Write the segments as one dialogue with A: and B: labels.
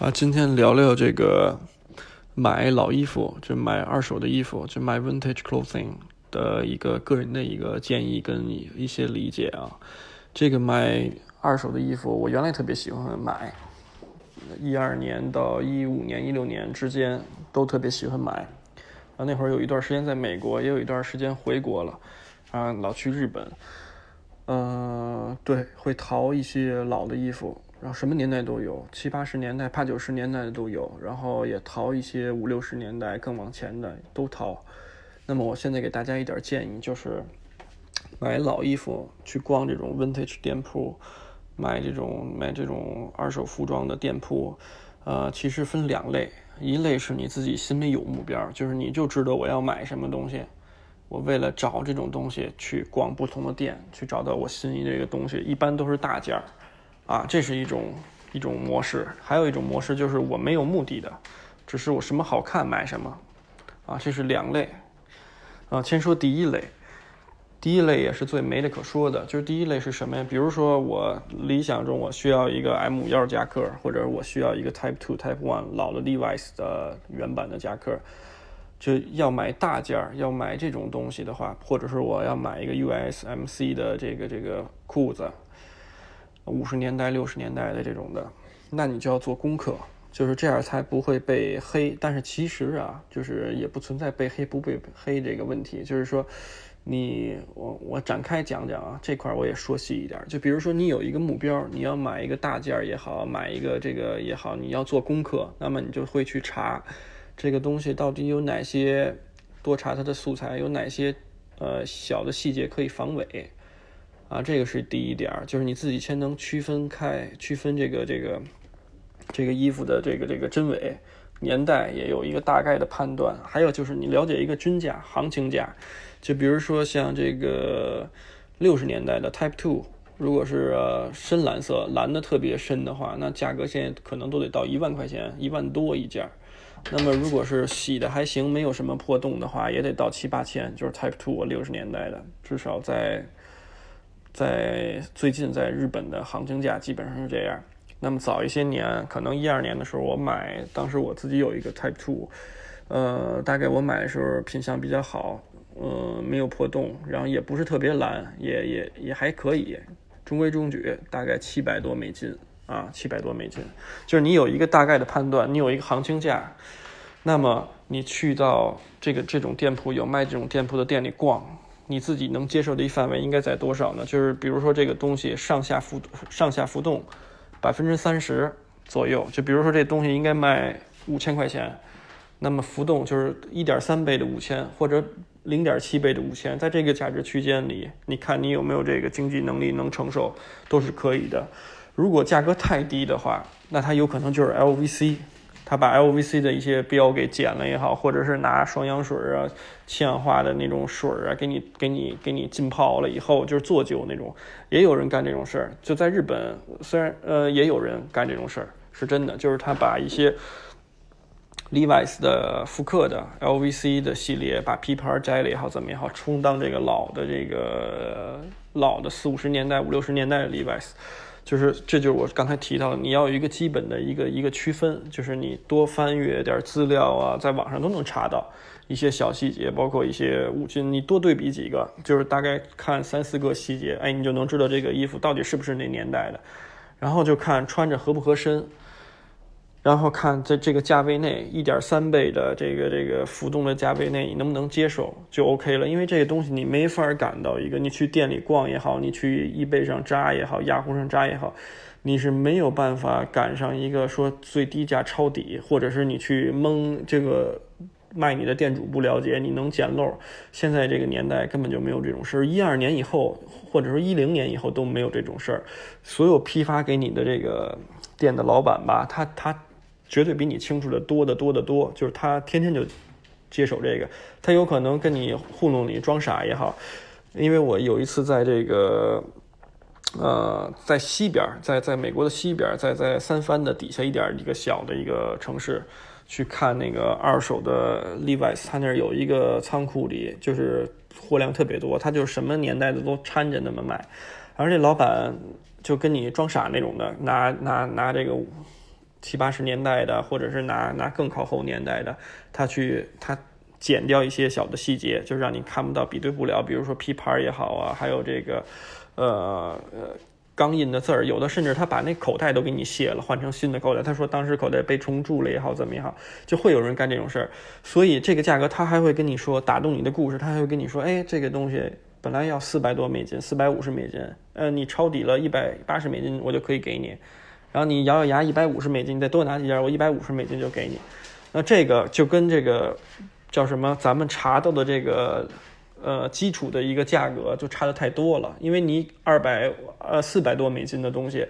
A: 啊，今天聊聊这个买老衣服，就买二手的衣服，就买 vintage clothing 的一个个人的一个建议跟一些理解啊。这个买二手的衣服，我原来特别喜欢买，一二年到一五年、一六年之间都特别喜欢买。啊，那会儿有一段时间在美国，也有一段时间回国了，啊，老去日本，嗯，对，会淘一些老的衣服。然后什么年代都有，七八十年代、八九十年代的都有，然后也淘一些五六十年代更往前的都淘。那么我现在给大家一点建议，就是买老衣服去逛这种 vintage 店铺，买这种买这种二手服装的店铺，呃，其实分两类，一类是你自己心里有目标，就是你就知道我要买什么东西，我为了找这种东西去逛不同的店，去找到我心仪这个东西，一般都是大件儿。啊，这是一种一种模式，还有一种模式就是我没有目的的，只是我什么好看买什么，啊，这是两类。啊，先说第一类，第一类也是最没得可说的，就是第一类是什么呀？比如说我理想中我需要一个 M 五幺夹克，或者我需要一个 Type Two、Type One 老的 Levi's 的原版的夹克，就要买大件儿，要买这种东西的话，或者是我要买一个 USMC 的这个这个裤子。五十年代、六十年代的这种的，那你就要做功课，就是这样才不会被黑。但是其实啊，就是也不存在被黑不被黑这个问题。就是说，你我我展开讲讲啊，这块我也说细一点。就比如说，你有一个目标，你要买一个大件儿也好，买一个这个也好，你要做功课，那么你就会去查这个东西到底有哪些，多查它的素材，有哪些呃小的细节可以防伪。啊，这个是第一点，就是你自己先能区分开，区分这个这个这个衣服的这个这个真伪，年代也有一个大概的判断。还有就是你了解一个均价、行情价，就比如说像这个六十年代的 Type Two，如果是深蓝色，蓝的特别深的话，那价格现在可能都得到一万块钱，一万多一件。那么如果是洗的还行，没有什么破洞的话，也得到七八千，就是 Type Two 六十年代的，至少在。在最近，在日本的行情价基本上是这样。那么早一些年，可能一二年的时候，我买，当时我自己有一个 Type Two，呃，大概我买的时候品相比较好，呃，没有破洞，然后也不是特别蓝，也也也还可以，中规中矩，大概七百多美金啊，七百多美金。就是你有一个大概的判断，你有一个行情价，那么你去到这个这种店铺有卖这种店铺的店里逛。你自己能接受的一范围应该在多少呢？就是比如说这个东西上下浮上下浮动百分之三十左右，就比如说这东西应该卖五千块钱，那么浮动就是一点三倍的五千或者零点七倍的五千，在这个价值区间里，你看你有没有这个经济能力能承受，都是可以的。如果价格太低的话，那它有可能就是 LVC。他把 LVC 的一些标给剪了也好，或者是拿双氧水啊、氢氧化的那种水啊，给你、给你、给你浸泡了以后，就是做旧那种，也有人干这种事儿。就在日本，虽然呃也有人干这种事儿，是真的，就是他把一些 Levi's 的复刻的 LVC 的系列，把皮牌摘了也好，怎么也好，充当这个老的这个老的四五十年代、五六十年代的 Levi's。就是，这就是我刚才提到，你要有一个基本的一个一个区分，就是你多翻阅点资料啊，在网上都能查到一些小细节，包括一些五金，你多对比几个，就是大概看三四个细节，哎，你就能知道这个衣服到底是不是那年代的，然后就看穿着合不合身。然后看在这个价位内，一点三倍的这个这个浮动的价位内，你能不能接受就 OK 了。因为这个东西你没法赶到一个，你去店里逛也好，你去易贝上扎也好，雅虎上扎也好，你是没有办法赶上一个说最低价抄底，或者是你去蒙这个卖你的店主不了解，你能捡漏。现在这个年代根本就没有这种事儿，一二年以后，或者说一零年以后都没有这种事儿。所有批发给你的这个店的老板吧，他他。绝对比你清楚的多得多得多，就是他天天就接手这个，他有可能跟你糊弄你装傻也好。因为我有一次在这个，呃，在西边，在在美国的西边，在在三藩的底下一点一个小的一个城市，去看那个二手的 Levi's，他那儿有一个仓库里，就是货量特别多，他就什么年代的都掺着那么卖，而这老板就跟你装傻那种的，拿拿拿这个。七八十年代的，或者是拿拿更靠后年代的，他去他剪掉一些小的细节，就是让你看不到、比对不了。比如说批牌也好啊，还有这个呃呃钢印的字儿，有的甚至他把那口袋都给你卸了，换成新的口袋。他说当时口袋被虫蛀了也好，怎么也好，就会有人干这种事儿。所以这个价格他还会跟你说打动你的故事，他还会跟你说，哎，这个东西。本来要四百多美金，四百五十美金，呃，你抄底了一百八十美金，我就可以给你。然后你咬咬牙，一百五十美金，你再多拿几件，我一百五十美金就给你。那这个就跟这个叫什么，咱们查到的这个呃基础的一个价格就差的太多了。因为你二百呃四百多美金的东西，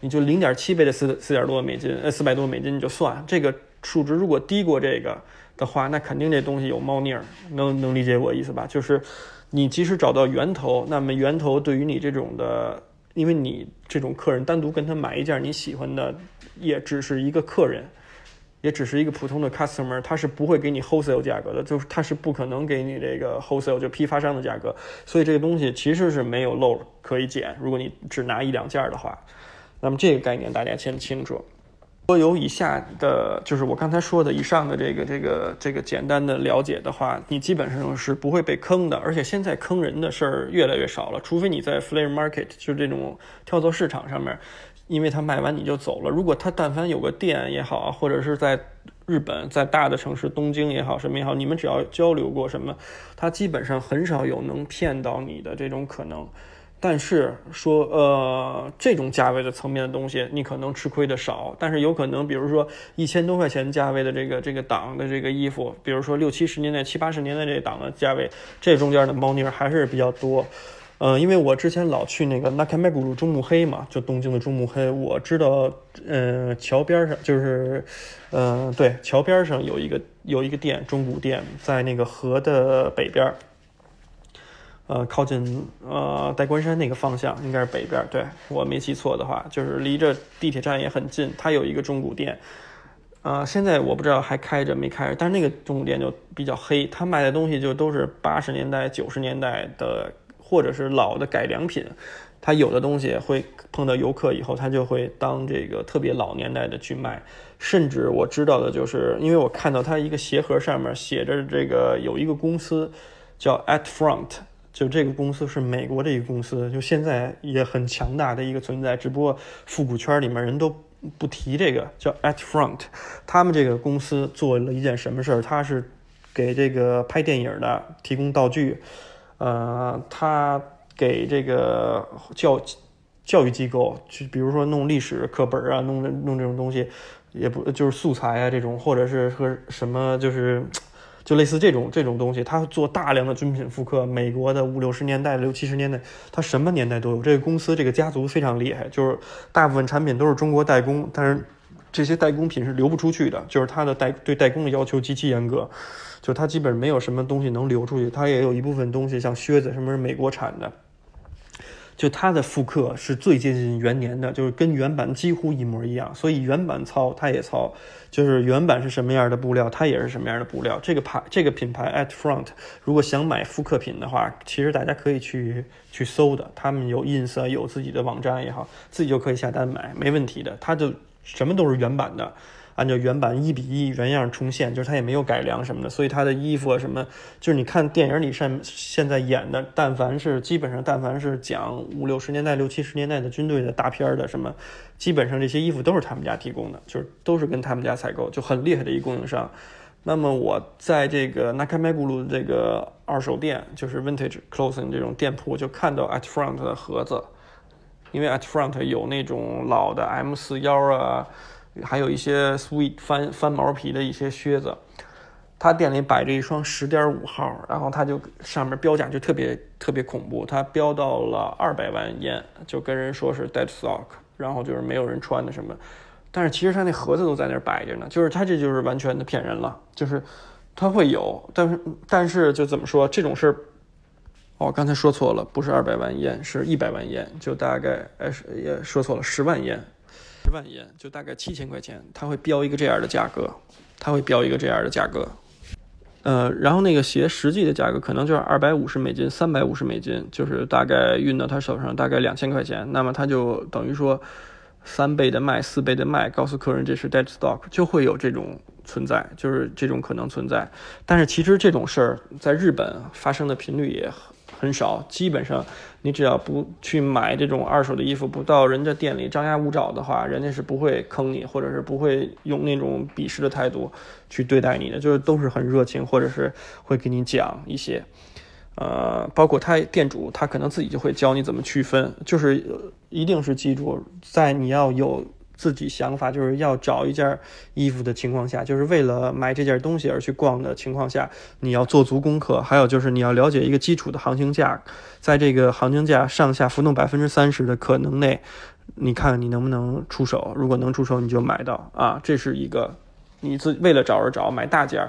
A: 你就零点七倍的四四点多美金，呃四百多美金你就算这个数值，如果低过这个的话，那肯定这东西有猫腻儿。能能理解我意思吧？就是。你即使找到源头，那么源头对于你这种的，因为你这种客人单独跟他买一件你喜欢的，也只是一个客人，也只是一个普通的 customer，他是不会给你 wholesale 价格的，就是他是不可能给你这个 wholesale 就批发商的价格，所以这个东西其实是没有漏可以捡。如果你只拿一两件的话，那么这个概念大家先清楚。说有以下的，就是我刚才说的以上的这个这个这个简单的了解的话，你基本上是不会被坑的。而且现在坑人的事儿越来越少了，除非你在 flea market，就这种跳蚤市场上面，因为他卖完你就走了。如果他但凡有个店也好，或者是在日本在大的城市东京也好什么也好，你们只要交流过什么，他基本上很少有能骗到你的这种可能。但是说，呃，这种价位的层面的东西，你可能吃亏的少。但是有可能，比如说一千多块钱价位的这个这个档的这个衣服，比如说六七十年代、七八十年代这档的价位，这中间的猫腻还是比较多。嗯，因为我之前老去那个 Nakamakuru 中目黑嘛，就东京的中目黑，我知道，嗯，桥边上就是，嗯，对，桥边上有一个有一个店，中古店，在那个河的北边。呃，靠近呃戴官山那个方向，应该是北边。对我没记错的话，就是离着地铁站也很近。它有一个中古店，呃，现在我不知道还开着没开着，但是那个中古店就比较黑，他卖的东西就都是八十年代、九十年代的，或者是老的改良品。他有的东西会碰到游客以后，他就会当这个特别老年代的去卖。甚至我知道的就是，因为我看到他一个鞋盒上面写着这个有一个公司叫 At Front。就这个公司是美国的一个公司，就现在也很强大的一个存在，只不过复古圈里面人都不提这个叫 At Front。他们这个公司做了一件什么事儿？他是给这个拍电影的提供道具，呃，他给这个教教育机构，去比如说弄历史课本啊，弄弄这种东西，也不就是素材啊这种，或者是和什么就是。就类似这种这种东西，他做大量的军品复刻，美国的五六十年代、六七十年代，他什么年代都有。这个公司这个家族非常厉害，就是大部分产品都是中国代工，但是这些代工品是流不出去的，就是他的代对代工的要求极其严格，就他基本没有什么东西能流出去。他也有一部分东西，像靴子什么是美国产的。就它的复刻是最接近元年的，就是跟原版几乎一模一样，所以原版糙它也糙，就是原版是什么样的布料，它也是什么样的布料。这个牌这个品牌 At Front，如果想买复刻品的话，其实大家可以去去搜的，他们有 ins 有自己的网站也好，自己就可以下单买，没问题的，它就什么都是原版的。按照原版一比一原样重现，就是它也没有改良什么的，所以它的衣服啊什么，就是你看电影里现现在演的，但凡是基本上但凡是讲五六十年代、六七十年代的军队的大片的什么，基本上这些衣服都是他们家提供的，就是都是跟他们家采购，就很厉害的一供应商。那么我在这个 Nakamakuru 这个二手店，就是 Vintage Clothing 这种店铺，就看到 At Front 的盒子，因为 At Front 有那种老的 M 四幺啊。还有一些 sweet 翻翻毛皮的一些靴子，他店里摆着一双十点五号，然后他就上面标价就特别特别恐怖，他标到了二百万烟，就跟人说是 dead stock，然后就是没有人穿的什么，但是其实他那盒子都在那儿摆着呢，就是他这就是完全的骗人了，就是他会有，但是但是就怎么说这种事儿，哦，刚才说错了，不是二百万烟，是一百万烟，就大概哎也说错了，十万烟。万元就大概七千块钱，他会标一个这样的价格，他会标一个这样的价格，呃，然后那个鞋实际的价格可能就是二百五十美金、三百五十美金，就是大概运到他手上大概两千块钱，那么他就等于说，三倍的卖，四倍的卖，告诉客人这是 dead stock，就会有这种存在，就是这种可能存在。但是其实这种事儿在日本发生的频率也很少，基本上你只要不去买这种二手的衣服，不到人家店里张牙舞爪的话，人家是不会坑你，或者是不会用那种鄙视的态度去对待你的，就是都是很热情，或者是会给你讲一些。呃，包括他店主，他可能自己就会教你怎么区分，就是一定是记住，在你要有自己想法，就是要找一件衣服的情况下，就是为了买这件东西而去逛的情况下，你要做足功课，还有就是你要了解一个基础的行情价，在这个行情价上下浮动百分之三十的可能内，你看你能不能出手，如果能出手，你就买到啊，这是一个你自为了找而找买大件。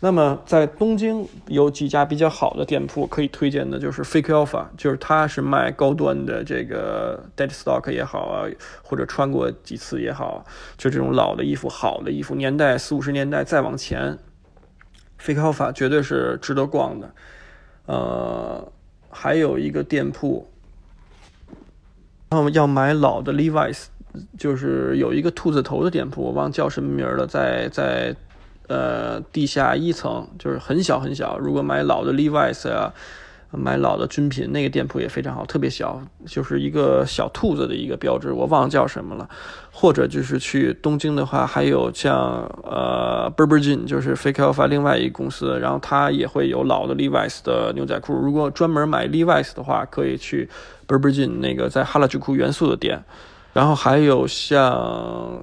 A: 那么在东京有几家比较好的店铺可以推荐的，就是 Fake Alpha，就是它是卖高端的这个 Dead Stock 也好啊，或者穿过几次也好，就这种老的衣服、好的衣服，年代四五十年代再往前，Fake Alpha 绝对是值得逛的。呃，还有一个店铺，然后要买老的 Levi's，就是有一个兔子头的店铺，我忘叫什么名了，在在。呃，地下一层就是很小很小。如果买老的 Levi's 啊，买老的军品，那个店铺也非常好，特别小，就是一个小兔子的一个标志，我忘了叫什么了。或者就是去东京的话，还有像呃 Burberry 就是 Fake Alpha 另外一个公司，然后它也会有老的 Levi's 的牛仔裤。如果专门买 Levi's 的话，可以去 Burberry 那个在哈拉 j 库元素的店。然后还有像。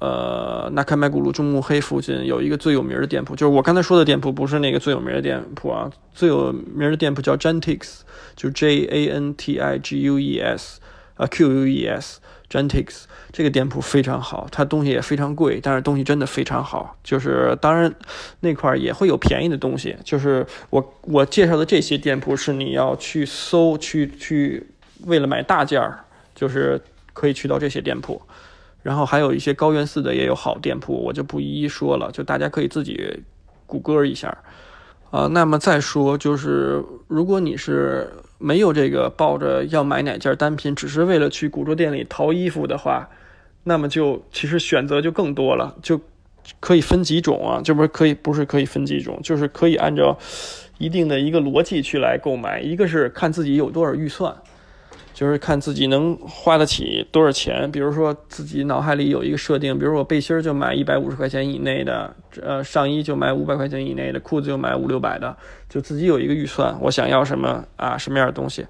A: 呃，那开麦古鲁中目黑附近有一个最有名的店铺，就是我刚才说的店铺，不是那个最有名的店铺啊。最有名的店铺叫 Gentix，就 J A N T I G U E S，啊 Q U E S，Gentix 这个店铺非常好，它东西也非常贵，但是东西真的非常好。就是当然那块也会有便宜的东西，就是我我介绍的这些店铺是你要去搜去去为了买大件儿，就是可以去到这些店铺。然后还有一些高原寺的也有好店铺，我就不一一说了，就大家可以自己谷歌一下。啊，那么再说就是，如果你是没有这个抱着要买哪件单品，只是为了去古着店里淘衣服的话，那么就其实选择就更多了，就可以分几种啊，这不是可以不是可以分几种，就是可以按照一定的一个逻辑去来购买，一个是看自己有多少预算。就是看自己能花得起多少钱，比如说自己脑海里有一个设定，比如我背心就买一百五十块钱以内的，呃，上衣就买五百块钱以内的，裤子就买五六百的，就自己有一个预算，我想要什么啊，什么样的东西。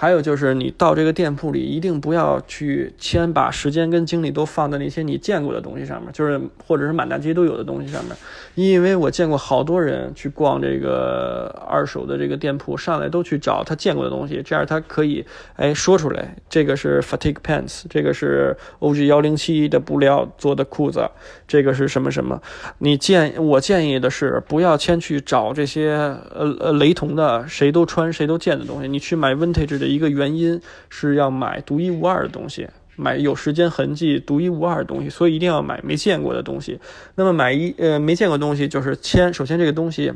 A: 还有就是你到这个店铺里，一定不要去先把时间跟精力都放在那些你见过的东西上面，就是或者是满大街都有的东西上面。因为我见过好多人去逛这个二手的这个店铺，上来都去找他见过的东西，这样他可以哎说出来，这个是 fatigue pants，这个是 OG 幺零七的布料做的裤子，这个是什么什么。你建我建议的是，不要先去找这些呃呃雷同的，谁都穿谁都见的东西，你去买 vintage 的。一个原因是要买独一无二的东西，买有时间痕迹、独一无二的东西，所以一定要买没见过的东西。那么买一呃没见过东西，就是先首先这个东西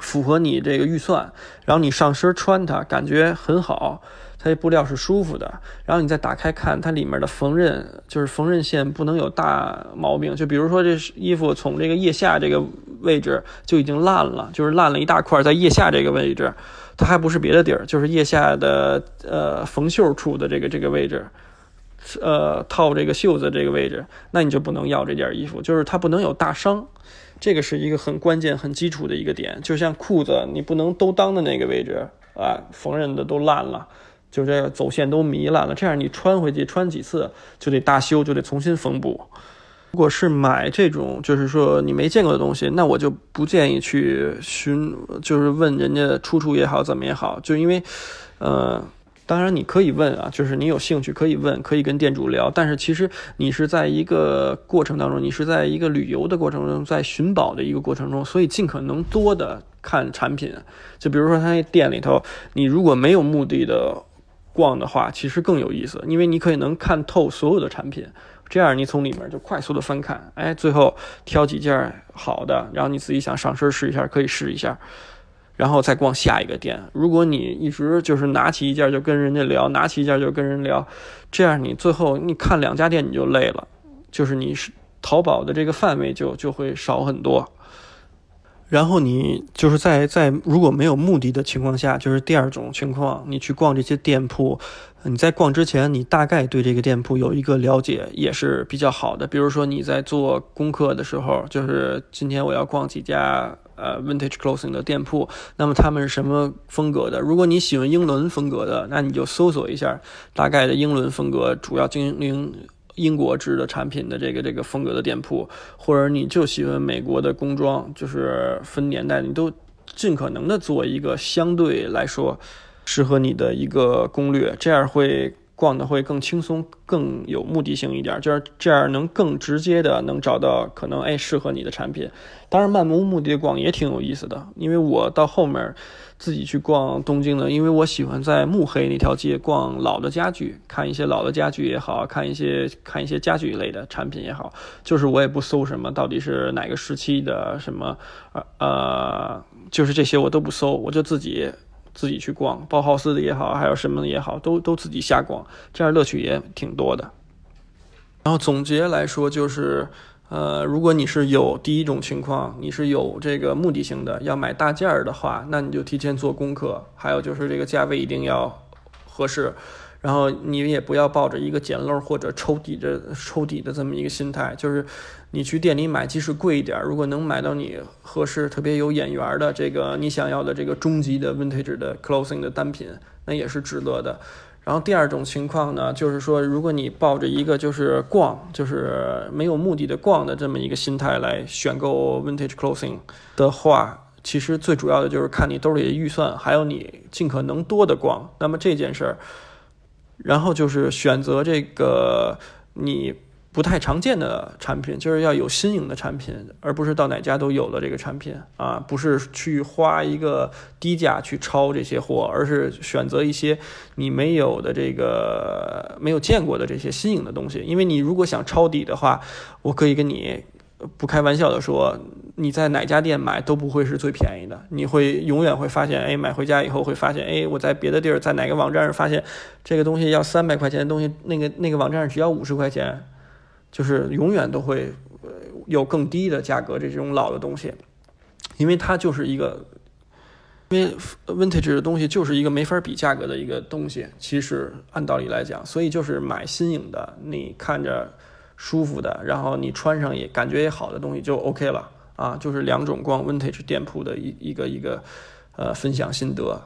A: 符合你这个预算，然后你上身穿它感觉很好，它这布料是舒服的，然后你再打开看它里面的缝纫，就是缝纫线不能有大毛病。就比如说这衣服从这个腋下这个位置就已经烂了，就是烂了一大块在腋下这个位置。它还不是别的地儿，就是腋下的呃缝袖处的这个这个位置，呃套这个袖子这个位置，那你就不能要这件衣服，就是它不能有大伤，这个是一个很关键、很基础的一个点。就像裤子，你不能都裆的那个位置啊，缝纫的都烂了，就这走线都糜烂了，这样你穿回去穿几次就得大修，就得重新缝补。如果是买这种，就是说你没见过的东西，那我就不建议去寻，就是问人家出处也好，怎么也好，就因为，呃，当然你可以问啊，就是你有兴趣可以问，可以跟店主聊，但是其实你是在一个过程当中，你是在一个旅游的过程中，在寻宝的一个过程中，所以尽可能多的看产品，就比如说他那店里头，你如果没有目的的逛的话，其实更有意思，因为你可以能看透所有的产品。这样你从里面就快速的翻看，哎，最后挑几件好的，然后你自己想上身试一下，可以试一下。然后再逛下一个店。如果你一直就是拿起一件就跟人家聊，拿起一件就跟人聊，这样你最后你看两家店你就累了，就是你是淘宝的这个范围就就会少很多。然后你就是在在如果没有目的的情况下，就是第二种情况，你去逛这些店铺，你在逛之前，你大概对这个店铺有一个了解也是比较好的。比如说你在做功课的时候，就是今天我要逛几家呃 vintage clothing 的店铺，那么他们是什么风格的？如果你喜欢英伦风格的，那你就搜索一下大概的英伦风格主要经营。英国制的产品的这个这个风格的店铺，或者你就喜欢美国的工装，就是分年代，你都尽可能的做一个相对来说适合你的一个攻略，这样会。逛的会更轻松，更有目的性一点，就是这样能更直接的能找到可能哎适合你的产品。当然，漫无目的逛也挺有意思的，因为我到后面自己去逛东京呢，因为我喜欢在目黑那条街逛老的家具，看一些老的家具也好看一些看一些家具类的产品也好，就是我也不搜什么到底是哪个时期的什么呃呃，就是这些我都不搜，我就自己。自己去逛，包豪斯的也好，还有什么的也好，都都自己瞎逛，这样乐趣也挺多的。然后总结来说，就是，呃，如果你是有第一种情况，你是有这个目的性的，要买大件儿的话，那你就提前做功课，还有就是这个价位一定要合适。然后你也不要抱着一个捡漏或者抽底的抽底的这么一个心态，就是你去店里买，即使贵一点，如果能买到你合适、特别有眼缘的这个你想要的这个终极的 vintage 的 clothing 的单品，那也是值得的。然后第二种情况呢，就是说，如果你抱着一个就是逛，就是没有目的的逛的这么一个心态来选购 vintage clothing 的话，其实最主要的就是看你兜里的预算，还有你尽可能多的逛。那么这件事儿。然后就是选择这个你不太常见的产品，就是要有新颖的产品，而不是到哪家都有的这个产品啊，不是去花一个低价去抄这些货，而是选择一些你没有的这个没有见过的这些新颖的东西。因为你如果想抄底的话，我可以跟你。不开玩笑的说，你在哪家店买都不会是最便宜的，你会永远会发现，哎，买回家以后会发现，哎，我在别的地儿，在哪个网站上发现这个东西要三百块钱的东西，那个那个网站上只要五十块钱，就是永远都会有更低的价格。这种老的东西，因为它就是一个，因为 vintage 的东西就是一个没法比价格的一个东西。其实按道理来讲，所以就是买新颖的，你看着。舒服的，然后你穿上也感觉也好的东西就 OK 了啊，就是两种逛 vintage 店铺的一一个一个呃分享心得。